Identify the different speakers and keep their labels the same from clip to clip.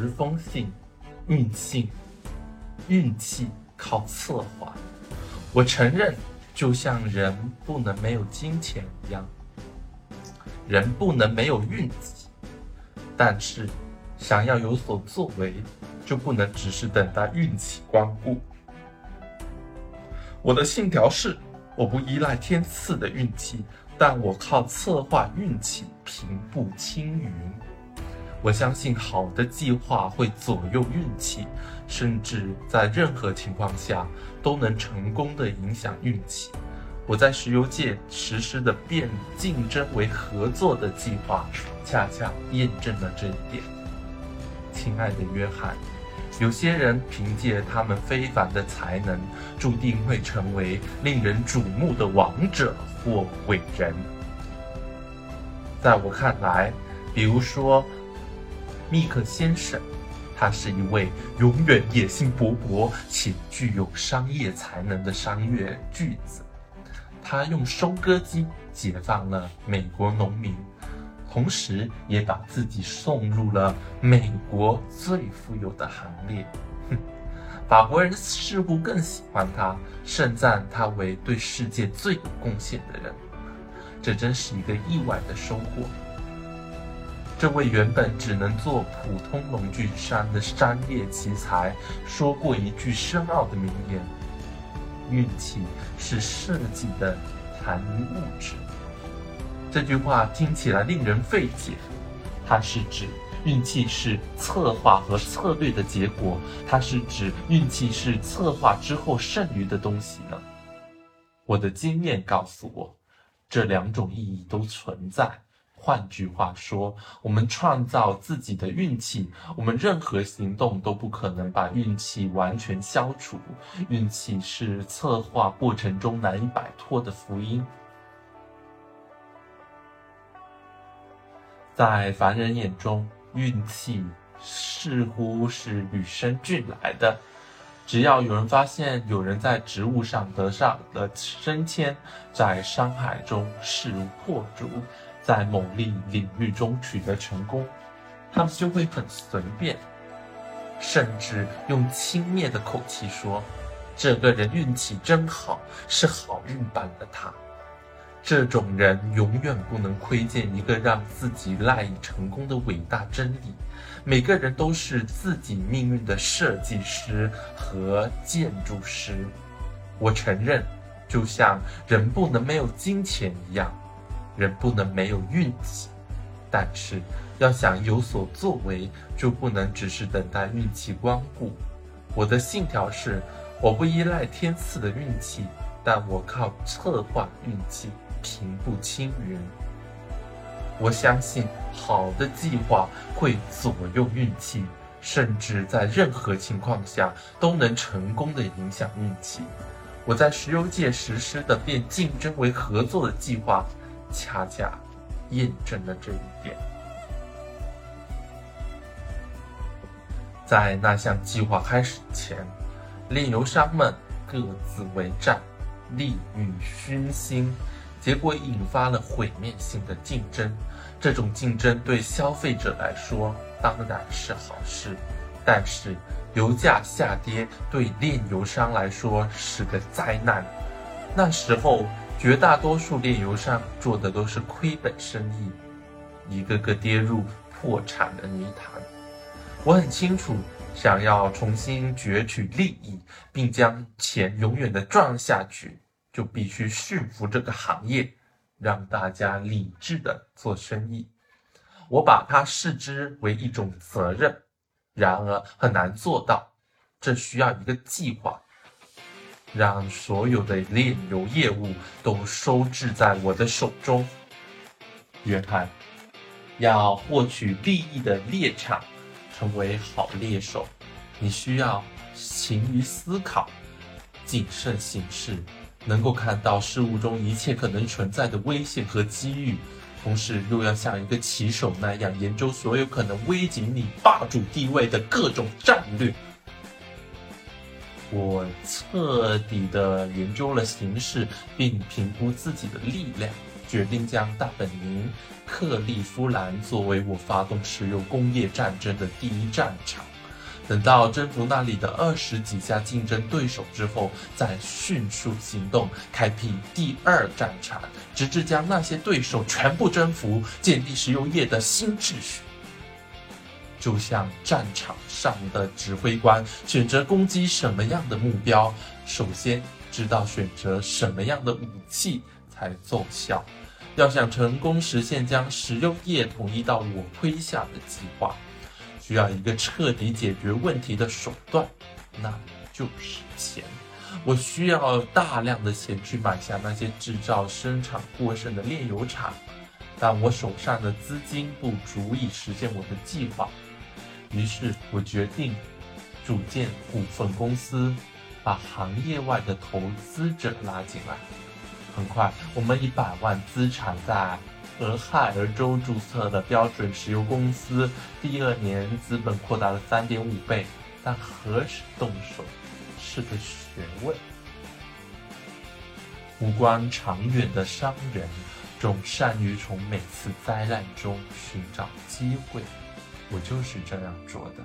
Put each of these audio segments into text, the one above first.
Speaker 1: 十封信，运气，运气靠策划。我承认，就像人不能没有金钱一样，人不能没有运气。但是，想要有所作为，就不能只是等待运气光顾。我的信条是：我不依赖天赐的运气，但我靠策划运气平步青云。我相信好的计划会左右运气，甚至在任何情况下都能成功的影响运气。我在石油界实施的变竞争为合作的计划，恰恰验证了这一点。亲爱的约翰，有些人凭借他们非凡的才能，注定会成为令人瞩目的王者或伟人。在我看来，比如说。密克先生，他是一位永远野心勃勃且具有商业才能的商业巨子。他用收割机解放了美国农民，同时也把自己送入了美国最富有的行列。哼，法国人似乎更喜欢他，盛赞他为对世界最有贡献的人。这真是一个意外的收获。这位原本只能做普通农具商的商业奇才说过一句深奥的名言：“运气是设计的残余物质。”这句话听起来令人费解。它是指运气是策划和策略的结果，它是指运气是策划之后剩余的东西呢？我的经验告诉我，这两种意义都存在。换句话说，我们创造自己的运气，我们任何行动都不可能把运气完全消除。运气是策划过程中难以摆脱的福音。在凡人眼中，运气似乎是与生俱来的。只要有人发现有人在职务上得上了升迁，在商海中势如破竹。在某领领域中取得成功，他们就会很随便，甚至用轻蔑的口气说：“这个人运气真好，是好运帮了他。”这种人永远不能窥见一个让自己赖以成功的伟大真理：每个人都是自己命运的设计师和建筑师。我承认，就像人不能没有金钱一样。人不能没有运气，但是要想有所作为，就不能只是等待运气光顾。我的信条是：我不依赖天赐的运气，但我靠策划运气平步青云。我相信好的计划会左右运气，甚至在任何情况下都能成功的影响运气。我在石油界实施的变竞争为合作的计划。恰恰验证了这一点。在那项计划开始前，炼油商们各自为战，利欲熏心，结果引发了毁灭性的竞争。这种竞争对消费者来说当然是好事，但是油价下跌对炼油商来说是个灾难。那时候。绝大多数炼油商做的都是亏本生意，一个个跌入破产的泥潭。我很清楚，想要重新攫取利益，并将钱永远的赚下去，就必须驯服这个行业，让大家理智的做生意。我把它视之为一种责任，然而很难做到，这需要一个计划。让所有的炼油业务都收治在我的手中，约翰。要获取利益的猎场，成为好猎手，你需要勤于思考，谨慎行事，能够看到事物中一切可能存在的危险和机遇，同时又要像一个棋手那样研究所有可能危及你霸主地位的各种战略。我彻底的研究了形势，并评估自己的力量，决定将大本营克利夫兰作为我发动石油工业战争的第一战场。等到征服那里的二十几家竞争对手之后，再迅速行动，开辟第二战场，直至将那些对手全部征服，建立石油业的新秩序。就像战场上的指挥官选择攻击什么样的目标，首先知道选择什么样的武器才奏效。要想成功实现将石油业统一到我麾下的计划。需要一个彻底解决问题的手段，那就是钱。我需要大量的钱去买下那些制造生产过剩的炼油厂，但我手上的资金不足以实现我的计划。于是我决定组建股份公司，把行业外的投资者拉进来。很快，我们以百万资产在。俄亥俄州注册的标准石油公司，第二年资本扩大了三点五倍，但何时动手是个学问。无关长远的商人，总善于从每次灾难中寻找机会。我就是这样做的。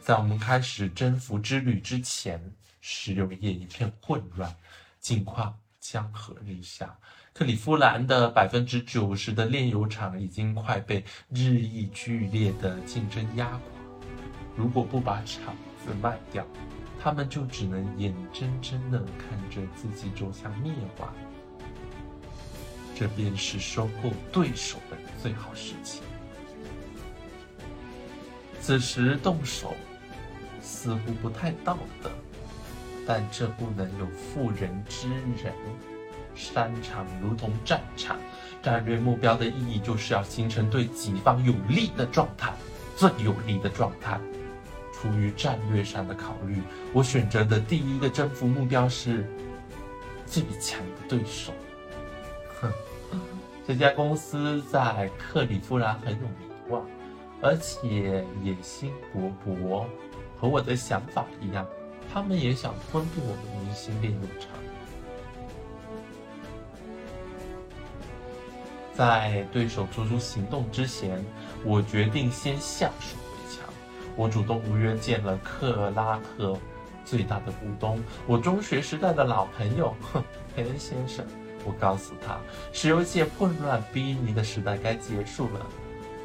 Speaker 1: 在我们开始征服之旅之前，石油业一片混乱，境况江河日下。克利夫兰的百分之九十的炼油厂已经快被日益剧烈的竞争压垮。如果不把厂子卖掉，他们就只能眼睁睁地看着自己走向灭亡。这便是收购对手的最好时机。此时动手似乎不太道德，但这不能有妇人之仁。商场如同战场，战略目标的意义就是要形成对己方有利的状态，最有利的状态。出于战略上的考虑，我选择的第一个征服目标是最强的对手。哼，这家公司在克里夫兰很有名望，而且野心勃勃，和我的想法一样，他们也想吞并我的明星炼油厂。在对手做出行动之前，我决定先下手为强。我主动如约见了克拉克最大的股东，我中学时代的老朋友，哼，佩恩先生。我告诉他，石油界混乱逼离的时代该结束了。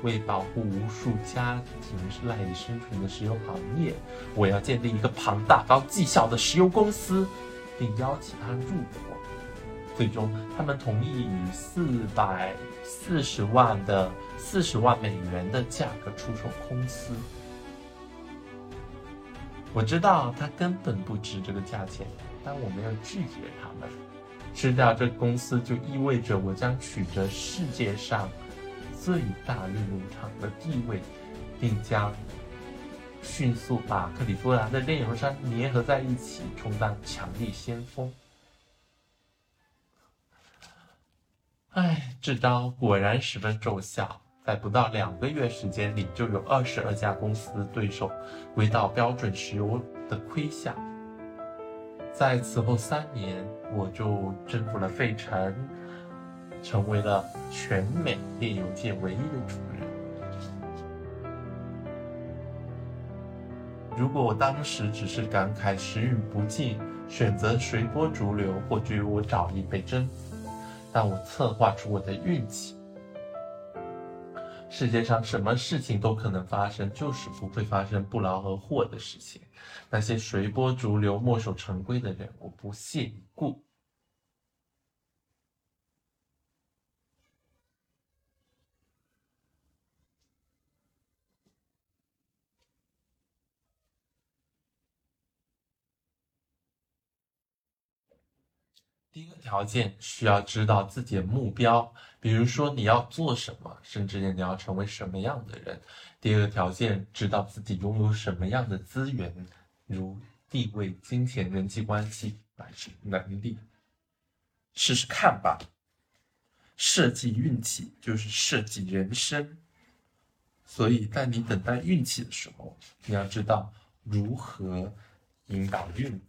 Speaker 1: 为保护无数家庭赖以生存的石油行业，我要建立一个庞大、高绩效的石油公司，并邀请他入伙。最终，他们同意以四百四十万的四十万美元的价格出售公司。我知道他根本不值这个价钱，但我没有拒绝他们。吃掉这公司就意味着我将取得世界上最大炼油厂的地位，并将迅速把克利夫兰的炼油商粘合在一起，充当强力先锋。哎，这招果然十分奏效，在不到两个月时间里，就有二十二家公司对手归到标准石油的麾下。在此后三年，我就征服了费城，成为了全美炼油界唯一的主人。如果我当时只是感慨时运不济，选择随波逐流，或许我早已被征服。但我策划出我的运气。世界上什么事情都可能发生，就是不会发生不劳而获的事情。那些随波逐流、墨守成规的人，我不屑一顾。第一个条件需要知道自己的目标，比如说你要做什么，甚至你要成为什么样的人。第二个条件，知道自己拥有什么样的资源，如地位、金钱、人际关系乃至能力。试试看吧。设计运气就是设计人生，所以在你等待运气的时候，你要知道如何引导运。